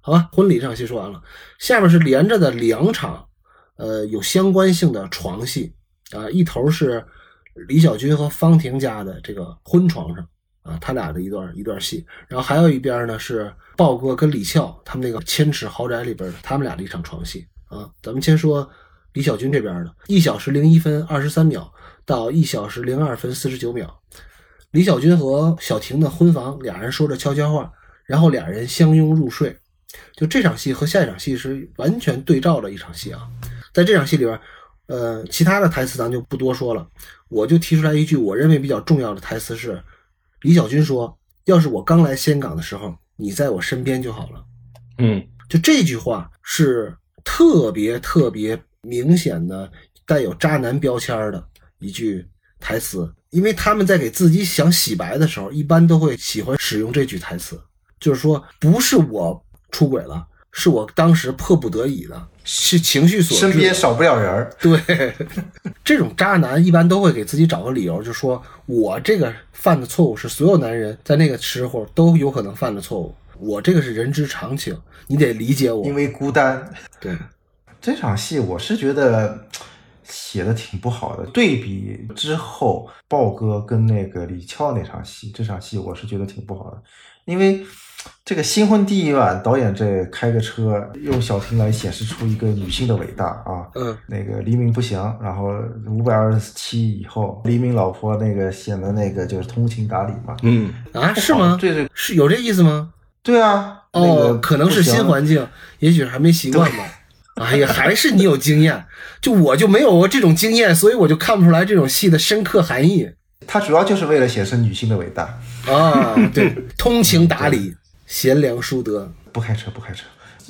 好吧，婚礼这场戏说完了，下面是连着的两场，呃，有相关性的床戏啊，一头是李小军和方婷家的这个婚床上啊，他俩的一段一段戏，然后还有一边呢是豹哥跟李翘他们那个千尺豪宅里边的他们俩的一场床戏啊。咱们先说李小军这边的，一小时零一分二十三秒到一小时零二分四十九秒，李小军和小婷的婚房，俩人说着悄悄话，然后俩人相拥入睡。就这场戏和下一场戏是完全对照的一场戏啊。在这场戏里边，呃，其他的台词咱就不多说了，我就提出来一句我认为比较重要的台词是，李小军说：“要是我刚来香港的时候，你在我身边就好了。”嗯，就这句话是特别特别明显的带有渣男标签的一句台词，因为他们在给自己想洗白的时候，一般都会喜欢使用这句台词，就是说不是我出轨了，是我当时迫不得已的，是情绪所致。身边少不了人儿。[LAUGHS] 对，这种渣男一般都会给自己找个理由，就说我这个犯的错误是所有男人在那个时候都有可能犯的错误，我这个是人之常情，你得理解我。因为孤单。对，[LAUGHS] 这场戏我是觉得写的挺不好的。对比之后豹哥跟那个李俏那场戏，这场戏我是觉得挺不好的，因为这个新婚第一晚，导演这开个车用小婷来显示出一个女性的伟大啊。嗯，那个黎明不祥，然后五百二十七以后，黎明老婆那个显得那个就是通情达理嘛。嗯，啊，是吗？对对是有这意思吗？对啊，那个哦，可能是新环境，也许还没习惯吧。哎呀，还是你有经验，就我就没有过这种经验，所以我就看不出来这种戏的深刻含义它主要就是为了显示女性的伟大。啊。对，通情达理，贤良淑德，不开车，不开车。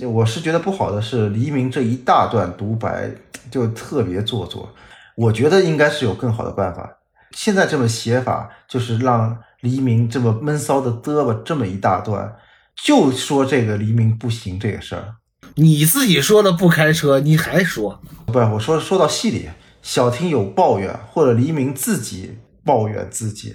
我是觉得不好的是黎明这一大段独白就特别做作，我觉得应该是有更好的办法。现在这么写法，就是让黎明这么闷骚的嘚吧这么一大段，就说这个黎明不行这个事儿。你自己说的不开车，你还说不是我说说到戏里，小婷有抱怨，或者黎明自己抱怨自己。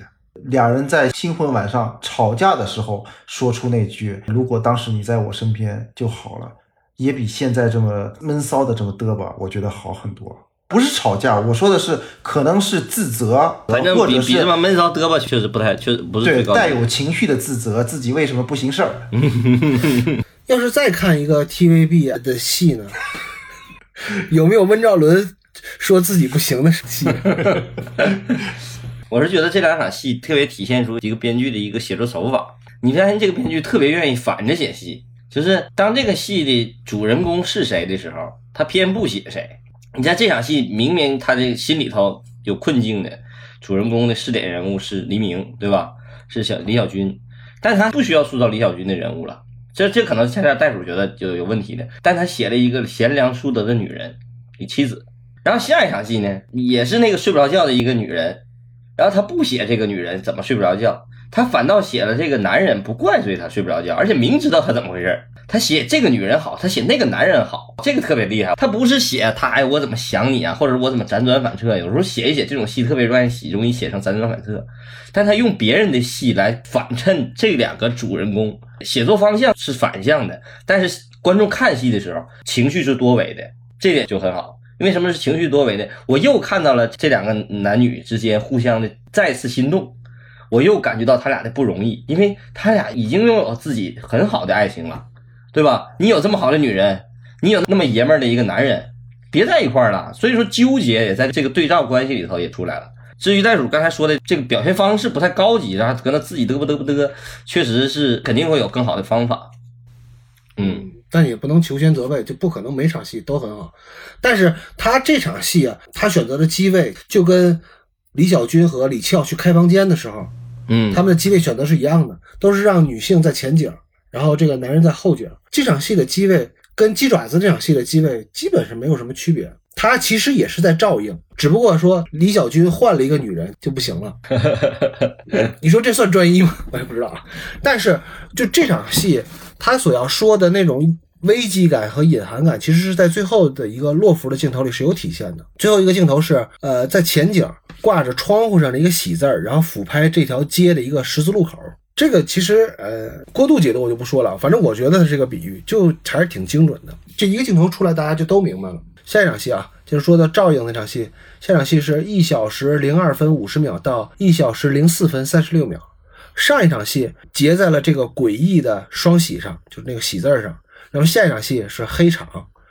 俩人在新婚晚上吵架的时候说出那句“如果当时你在我身边就好了”，也比现在这么闷骚的这么嘚吧，我觉得好很多。不是吵架，我说的是可能是自责，反正或者是比比这么闷骚嘚吧，确实不太，确实不是对最高级。带有情绪的自责，自己为什么不行事儿。要是再看一个 TVB 的戏呢，[LAUGHS] 有没有温兆伦说自己不行的戏？[LAUGHS] 我是觉得这两场戏特别体现出一个编剧的一个写作手法。你发现这个编剧特别愿意反着写戏，就是当这个戏的主人公是谁的时候，他偏不写谁。你看这场戏，明明他的心里头有困境的，主人公的试点人物是黎明，对吧？是小李小军，但他不需要塑造李小军的人物了。这这可能恰恰袋鼠觉得就有问题的，但他写了一个贤良淑德的女人，你妻子。然后下一场戏呢，也是那个睡不着觉的一个女人，然后他不写这个女人怎么睡不着觉，他反倒写了这个男人不怪罪他睡不着觉，而且明知道他怎么回事他写这个女人好，他写那个男人好，这个特别厉害。他不是写他哎我怎么想你啊，或者我怎么辗转反侧，有时候写一写这种戏特别容易写，容易写成辗转反侧。但他用别人的戏来反衬这两个主人公，写作方向是反向的，但是观众看戏的时候情绪是多维的，这点就很好。为什么是情绪多维呢？我又看到了这两个男女之间互相的再次心动，我又感觉到他俩的不容易，因为他俩已经拥有自己很好的爱情了，对吧？你有这么好的女人，你有那么爷们的一个男人，别在一块儿了。所以说纠结也在这个对照关系里头也出来了。至于袋鼠刚才说的这个表现方式不太高级，然后搁那自己嘚啵嘚啵嘚，确实是肯定会有更好的方法。嗯，但也不能求全责备，就不可能每场戏都很好。但是他这场戏啊，他选择的机位就跟李小军和李翘去开房间的时候，嗯，他们的机位选择是一样的，都是让女性在前景，然后这个男人在后景。这场戏的机位跟鸡爪子这场戏的机位基本是没有什么区别。他其实也是在照应，只不过说李小军换了一个女人就不行了。[LAUGHS] 你说这算专一吗？我也不知道啊。但是就这场戏，他所要说的那种危机感和隐含感，其实是在最后的一个落伏的镜头里是有体现的。最后一个镜头是，呃，在前景挂着窗户上的一个喜字儿，然后俯拍这条街的一个十字路口。这个其实，呃，过度解读我就不说了，反正我觉得它这个比喻就还是挺精准的。这一个镜头出来，大家就都明白了。下一场戏啊，就是说到照应那场戏。下场戏是一小时零二分五十秒到一小时零四分三十六秒。上一场戏结在了这个诡异的双喜上，就是那个喜字上。那么下一场戏是黑场，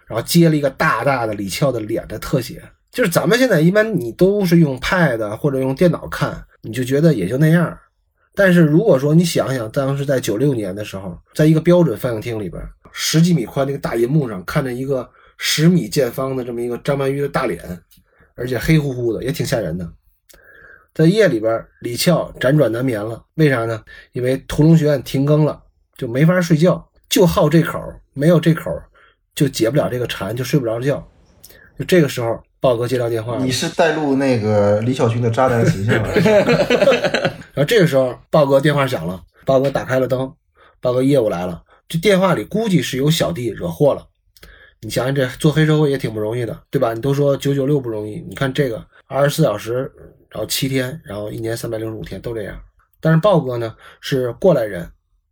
然后接了一个大大的李翘的脸的特写。就是咱们现在一般你都是用 Pad 或者用电脑看，你就觉得也就那样。但是如果说你想想，当时在九六年的时候，在一个标准放映厅里边，十几米宽那个大银幕上看着一个。十米见方的这么一个张曼玉的大脸，而且黑乎乎的，也挺吓人的。在夜里边，李翘辗转难眠了，为啥呢？因为屠龙学院停更了，就没法睡觉，就好这口，没有这口就解不了这个馋，就睡不着觉。就这个时候，豹哥接到电话，你是带入那个李小军的渣男形象了。[LAUGHS] 然后这个时候，豹哥电话响了，豹哥打开了灯，豹哥业务来了，这电话里估计是有小弟惹祸了。你想想，这做黑社会也挺不容易的，对吧？你都说九九六不容易，你看这个二十四小时，然后七天，然后一年三百六十五天都这样。但是豹哥呢是过来人，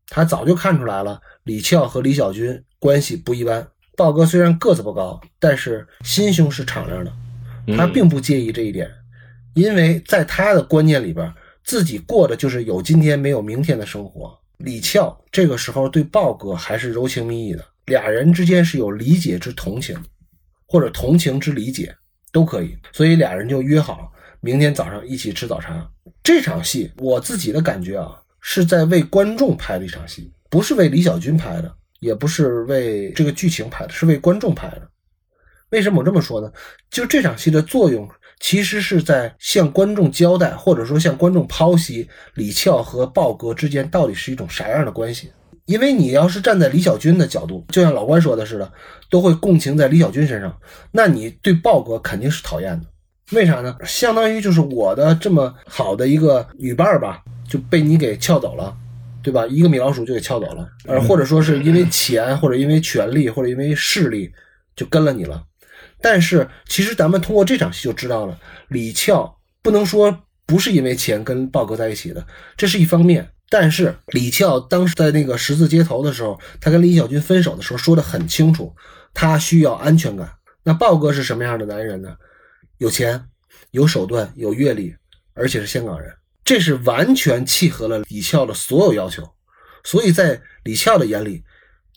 他早就看出来了李翘和李小军关系不一般。豹哥虽然个子不高，但是心胸是敞亮的，他并不介意这一点，因为在他的观念里边，自己过的就是有今天没有明天的生活。李翘这个时候对豹哥还是柔情蜜意的。俩人之间是有理解之同情，或者同情之理解都可以，所以俩人就约好明天早上一起吃早茶。这场戏我自己的感觉啊，是在为观众拍的一场戏，不是为李小军拍的，也不是为这个剧情拍的，是为观众拍的。为什么我这么说呢？就这场戏的作用，其实是在向观众交代，或者说向观众剖析李翘和豹哥之间到底是一种啥样的关系。因为你要是站在李小军的角度，就像老关说的似的，都会共情在李小军身上，那你对豹哥肯定是讨厌的。为啥呢？相当于就是我的这么好的一个女伴儿吧，就被你给撬走了，对吧？一个米老鼠就给撬走了，呃，或者说是因为钱，或者因为权力，或者因为势力，就跟了你了。但是其实咱们通过这场戏就知道了，李翘不能说不是因为钱跟豹哥在一起的，这是一方面。但是李翘当时在那个十字街头的时候，他跟李小军分手的时候说的很清楚，他需要安全感。那豹哥是什么样的男人呢？有钱、有手段、有阅历，而且是香港人，这是完全契合了李翘的所有要求。所以在李翘的眼里，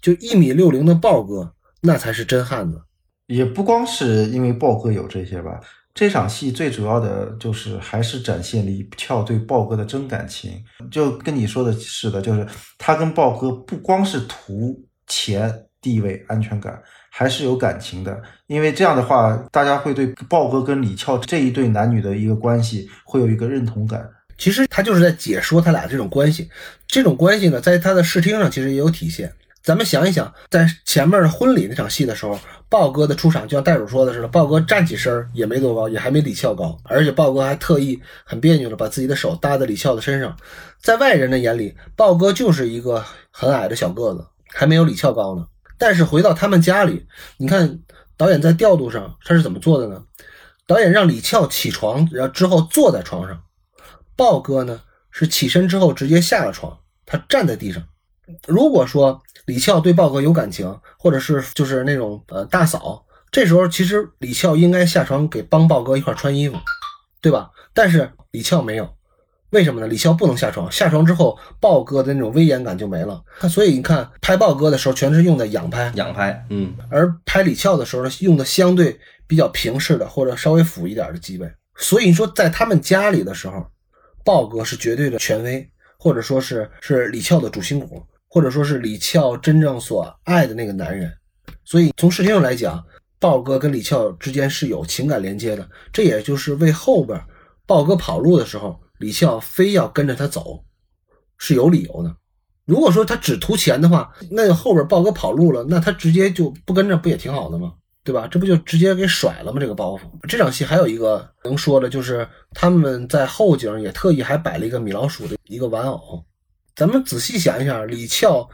就一米六零的豹哥那才是真汉子。也不光是因为豹哥有这些吧。这场戏最主要的就是还是展现李翘对豹哥的真感情，就跟你说的似的，就是他跟豹哥不光是图钱、地位、安全感，还是有感情的。因为这样的话，大家会对豹哥跟李翘这一对男女的一个关系会有一个认同感。其实他就是在解说他俩这种关系，这种关系呢，在他的视听上其实也有体现。咱们想一想，在前面婚礼那场戏的时候，豹哥的出场就像袋鼠说的似的，豹哥站起身也没多高，也还没李翘高，而且豹哥还特意很别扭的把自己的手搭在李翘的身上。在外人的眼里，豹哥就是一个很矮的小个子，还没有李翘高呢。但是回到他们家里，你看导演在调度上他是怎么做的呢？导演让李翘起床，然后之后坐在床上，豹哥呢是起身之后直接下了床，他站在地上。如果说李翘对豹哥有感情，或者是就是那种呃大嫂，这时候其实李翘应该下床给帮豹哥一块穿衣服，对吧？但是李翘没有，为什么呢？李翘不能下床，下床之后豹哥的那种威严感就没了。所以你看拍豹哥的时候全是用的仰拍，仰拍，嗯，而拍李翘的时候呢，用的相对比较平视的或者稍微俯一点的机位。所以说在他们家里的时候，豹哥是绝对的权威，或者说是是李翘的主心骨，或者说是李翘真正所爱的那个男人。所以从视听上来讲，豹哥跟李翘之间是有情感连接的，这也就是为后边豹哥跑路的时候，李翘非要跟着他走是有理由的。如果说他只图钱的话，那后边豹哥跑路了，那他直接就不跟着，不也挺好的吗？对吧？这不就直接给甩了吗？这个包袱。这场戏还有一个能说的，就是他们在后景也特意还摆了一个米老鼠的一个玩偶。咱们仔细想一想，李翘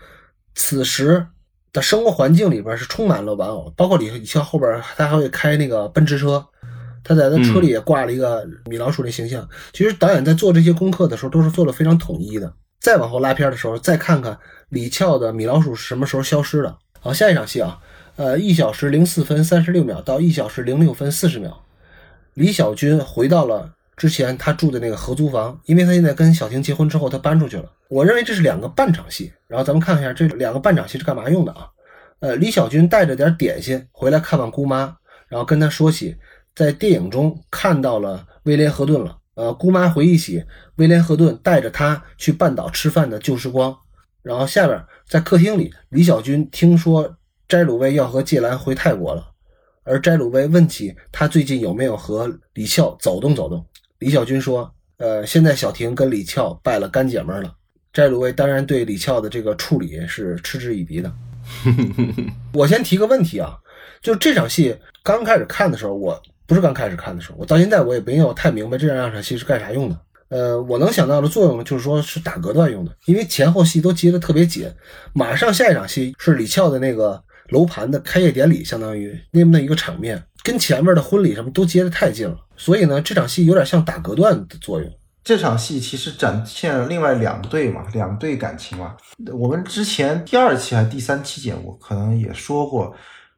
此时的生活环境里边是充满了玩偶，包括李李翘后边他还会开那个奔驰车，他在那车里也挂了一个米老鼠的形象。其实导演在做这些功课的时候都是做的非常统一的。再往后拉片的时候，再看看李翘的米老鼠是什么时候消失的。好，下一场戏啊。呃，一小时零四分三十六秒到一小时零六分四十秒，李小军回到了之前他住的那个合租房，因为他现在跟小婷结婚之后，他搬出去了。我认为这是两个半场戏，然后咱们看一下这两个半场戏是干嘛用的啊？呃，李小军带着点点心回来看望姑妈，然后跟她说起在电影中看到了威廉·赫顿了。呃，姑妈回忆起威廉·赫顿带着他去半岛吃饭的旧时光。然后下边在客厅里，李小军听说。斋鲁威要和芥兰回泰国了，而斋鲁威问起他最近有没有和李翘走动走动，李小军说：“呃，现在小婷跟李翘拜了干姐们了。”斋鲁威当然对李翘的这个处理是嗤之以鼻的。[LAUGHS] 我先提个问题啊，就这场戏刚开始看的时候，我不是刚开始看的时候，我到现在我也没有太明白这两场戏是干啥用的。呃，我能想到的作用就是说是打隔断用的，因为前后戏都接的特别紧，马上下一场戏是李翘的那个。楼盘的开业典礼，相当于那么的一个场面，跟前面的婚礼什么都接得太近了，所以呢，这场戏有点像打隔断的作用。这场戏其实展现了另外两对嘛，两对感情嘛。我们之前第二期还是第三期节目，可能也说过，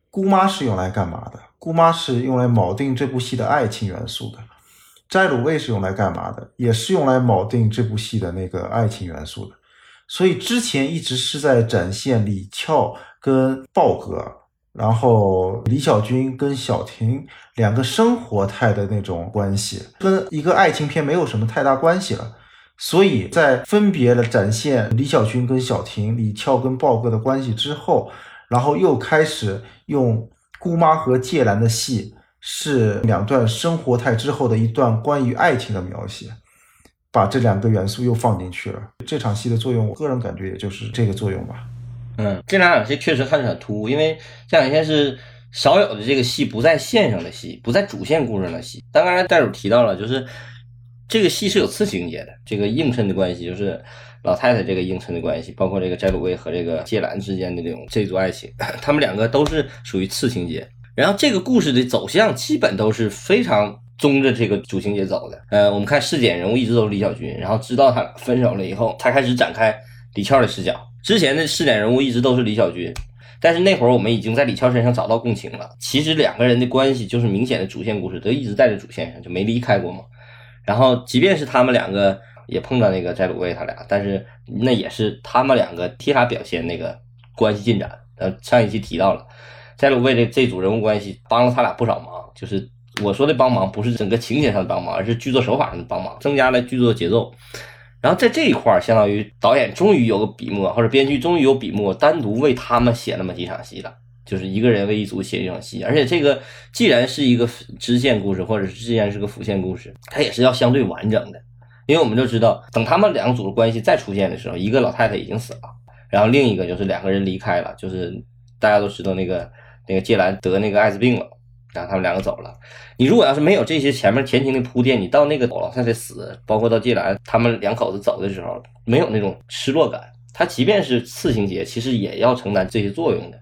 姑妈是用来干嘛的？姑妈是用来铆定这部戏的爱情元素的。摘卤味是用来干嘛的？也是用来铆定这部戏的那个爱情元素的。所以之前一直是在展现李翘。跟豹哥，然后李小军跟小婷两个生活态的那种关系，跟一个爱情片没有什么太大关系了。所以在分别的展现李小军跟小婷、李翘跟豹哥的关系之后，然后又开始用姑妈和芥兰的戏，是两段生活态之后的一段关于爱情的描写，把这两个元素又放进去了。这场戏的作用，我个人感觉也就是这个作用吧。嗯，这两场戏确实看着很突兀，因为这两天是少有的这个戏不在线上的戏，不在主线故事上的戏。但刚才戴主提到了，就是这个戏是有次情节的，这个映衬的关系，就是老太太这个映衬的关系，包括这个翟鲁威和这个芥兰之间的这种这组爱情，[LAUGHS] 他们两个都是属于次情节。然后这个故事的走向基本都是非常中着这个主情节走的。呃，我们看试点人物一直都是李小军，然后知道他分手了以后，他开始展开李翘的视角。之前的试点人物一直都是李小军，但是那会儿我们已经在李翘身上找到共情了。其实两个人的关系就是明显的主线故事，都一直在这主线上就没离开过嘛。然后即便是他们两个也碰到那个斋鲁卫他俩，但是那也是他们两个替他表现那个关系进展。呃，上一期提到了斋鲁卫这这组人物关系帮了他俩不少忙，就是我说的帮忙不是整个情节上的帮忙，而是剧作手法上的帮忙，增加了剧作节奏。然后在这一块儿，相当于导演终于有个笔墨，或者编剧终于有笔墨，单独为他们写那么几场戏了，就是一个人为一组写一场戏。而且这个既然是一个支线故事，或者是既然是个辅线故事，它也是要相对完整的。因为我们就知道，等他们两组的关系再出现的时候，一个老太太已经死了，然后另一个就是两个人离开了，就是大家都知道那个那个芥兰得那个艾滋病了。然后他们两个走了。你如果要是没有这些前面前情的铺垫，你到那个老太太死，包括到季兰他们两口子走的时候，没有那种失落感。他即便是次情节，其实也要承担这些作用的，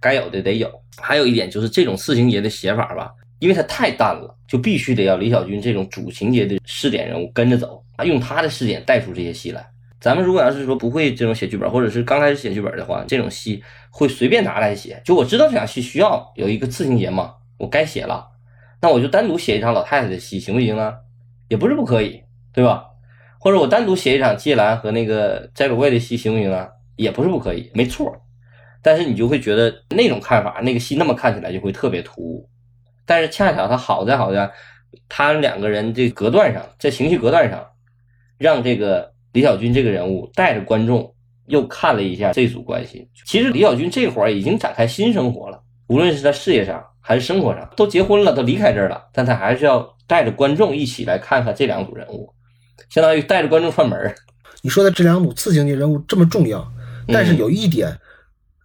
该有的得有。还有一点就是这种次情节的写法吧，因为它太淡了，就必须得要李小军这种主情节的试点人物跟着走，用他的试点带出这些戏来。咱们如果要是说不会这种写剧本，或者是刚开始写剧本的话，这种戏会随便拿来写。就我知道这场戏需要有一个次情节嘛。我该写了，那我就单独写一场老太太的戏，行不行呢？也不是不可以，对吧？或者我单独写一场芥兰和那个斋鲁卫的戏行不行啊？也不是不可以，没错。但是你就会觉得那种看法，那个戏那么看起来就会特别突兀。但是恰巧它好在好在，他两个人这隔断上，在情绪隔断上，让这个李小军这个人物带着观众又看了一下这组关系。其实李小军这会儿已经展开新生活了，无论是在事业上还是生活上，都结婚了，都离开这儿了，但他还是要带着观众一起来看看这两组人物，相当于带着观众串门儿。你说的这两组次情节人物这么重要，但是有一点，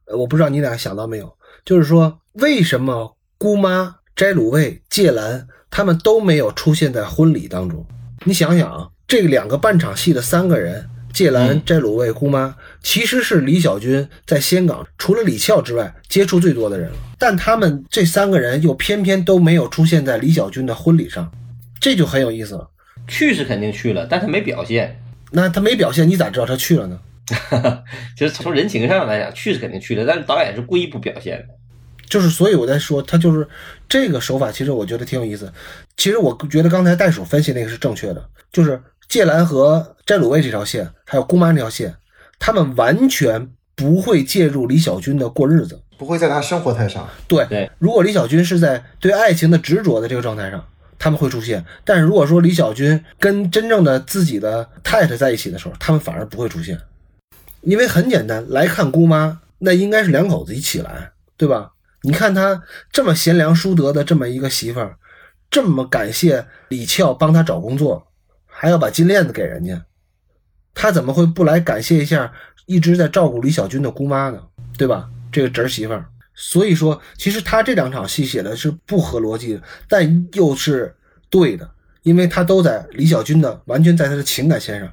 呃，我不知道你俩想到没有，就是说为什么姑妈、斋鲁卫、芥兰他们都没有出现在婚礼当中？你想想啊，这两个半场戏的三个人，芥兰、嗯斋鲁卫、姑妈，其实是李小军在仙港除了李翘之外接触最多的人了，但他们这三个人又偏偏都没有出现在李小军的婚礼上，这就很有意思了。去是肯定去了，但他没表现。那他没表现，你咋知道他去了呢？[LAUGHS] 就是从人情上来讲，去是肯定去了，但是导演是故意不表现的。就是，所以我在说，他就是这个手法，其实我觉得挺有意思。其实我觉得刚才袋鼠分析那个是正确的，就是芥兰和占鲁卫这条线，还有姑妈这条线，他们完全不会介入李小军的过日子。不会在他生活态上。对，对如果李小军是在对爱情的执着的这个状态上，他们会出现；但是如果说李小军跟真正的自己的太太在一起的时候，他们反而不会出现，因为很简单，来看姑妈，那应该是两口子一起来，对吧？你看他这么贤良淑德的这么一个媳妇儿，这么感谢李俏帮他找工作，还要把金链子给人家，他怎么会不来感谢一下一直在照顾李小军的姑妈呢？对吧？这个侄儿媳妇儿。所以说，其实他这两场戏写的是不合逻辑，但又是对的，因为他都在李小军的完全在他的情感线上。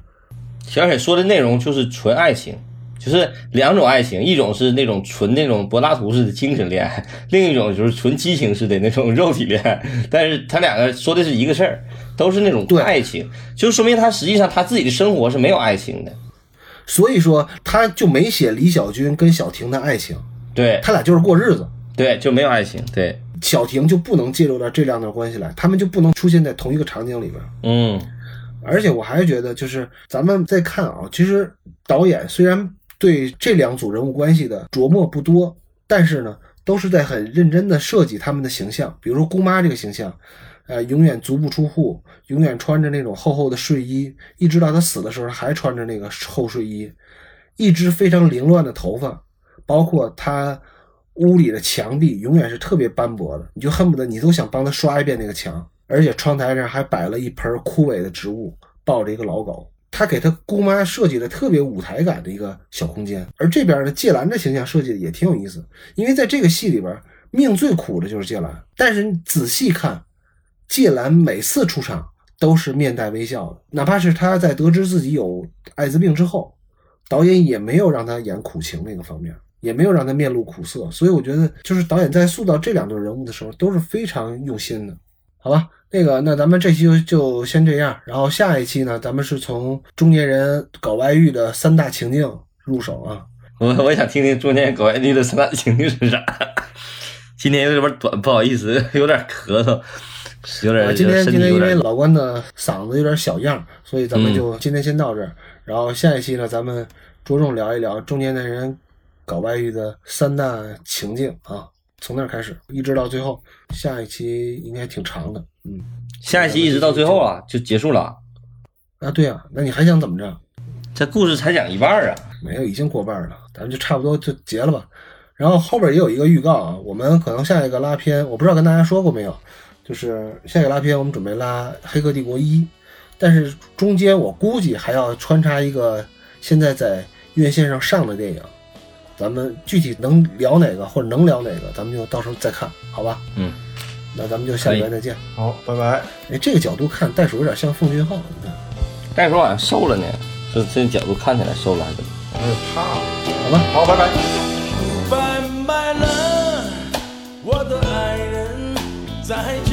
小雪说的内容就是纯爱情，就是两种爱情，一种是那种纯那种柏拉图式的精神恋爱，另一种就是纯激情式的那种肉体恋爱。但是他两个说的是一个事儿，都是那种对爱情，就说明他实际上他自己的生活是没有爱情的。所以说，他就没写李小军跟小婷的爱情，对他俩就是过日子。对，就没有爱情。对，小婷就不能介入到这两段关系来，他们就不能出现在同一个场景里边。嗯，而且我还是觉得，就是咱们再看啊，其实导演虽然对这两组人物关系的琢磨不多，但是呢，都是在很认真的设计他们的形象。比如说姑妈这个形象，呃，永远足不出户，永远穿着那种厚厚的睡衣，一直到他死的时候还穿着那个厚睡衣，一只非常凌乱的头发，包括他屋里的墙壁永远是特别斑驳的，你就恨不得你都想帮他刷一遍那个墙。而且窗台上还摆了一盆枯萎的植物，抱着一个老狗。他给他姑妈设计的特别舞台感的一个小空间，而这边呢，芥兰的形象设计的也挺有意思，因为在这个戏里边，命最苦的就是芥兰。但是你仔细看，芥兰每次出场都是面带微笑的，哪怕是他在得知自己有艾滋病之后，导演也没有让他演苦情那个方面，也没有让他面露苦涩。所以我觉得，就是导演在塑造这两对人物的时候都是非常用心的。好吧，那个，那咱们这期就先这样，然后下一期呢，咱们是从中年人搞外遇的三大情境入手啊。我我想听听中年搞外遇的三大情境是啥。[LAUGHS] 今天有点短，不好意思，有点咳嗽，有点啊，今天今天因为老关的嗓子有点小样，所以咱们嗯就今天先到这儿，然后下一期呢，咱们着重聊一聊中年男人搞外遇的三大情境啊，从那儿开始一直到最后，下一期应该挺长的，嗯，下一期一直到最后啊，就结束了。啊，对啊，那你还想怎么着？这故事才讲一半儿啊。没有，已经过半了，咱们就差不多就结了吧。然后后边也有一个预告啊，我们可能下一个拉片，我不知道跟大家说过没有，就是下一个拉片我们准备拉《黑客帝国一》，但是中间我估计还要穿插一个现在在院线上上的电影，咱们具体能聊哪个或者能聊哪个，咱们就到时候再看，好吧？嗯，那咱们就下礼拜再见。好，拜拜。哎，这个角度看袋鼠有点像奉俊昊，你看，袋鼠好像瘦了呢，这这角度看起来瘦了还是怎么？有点怕。好吧？好，拜拜。拜拜了，我的爱人，再见。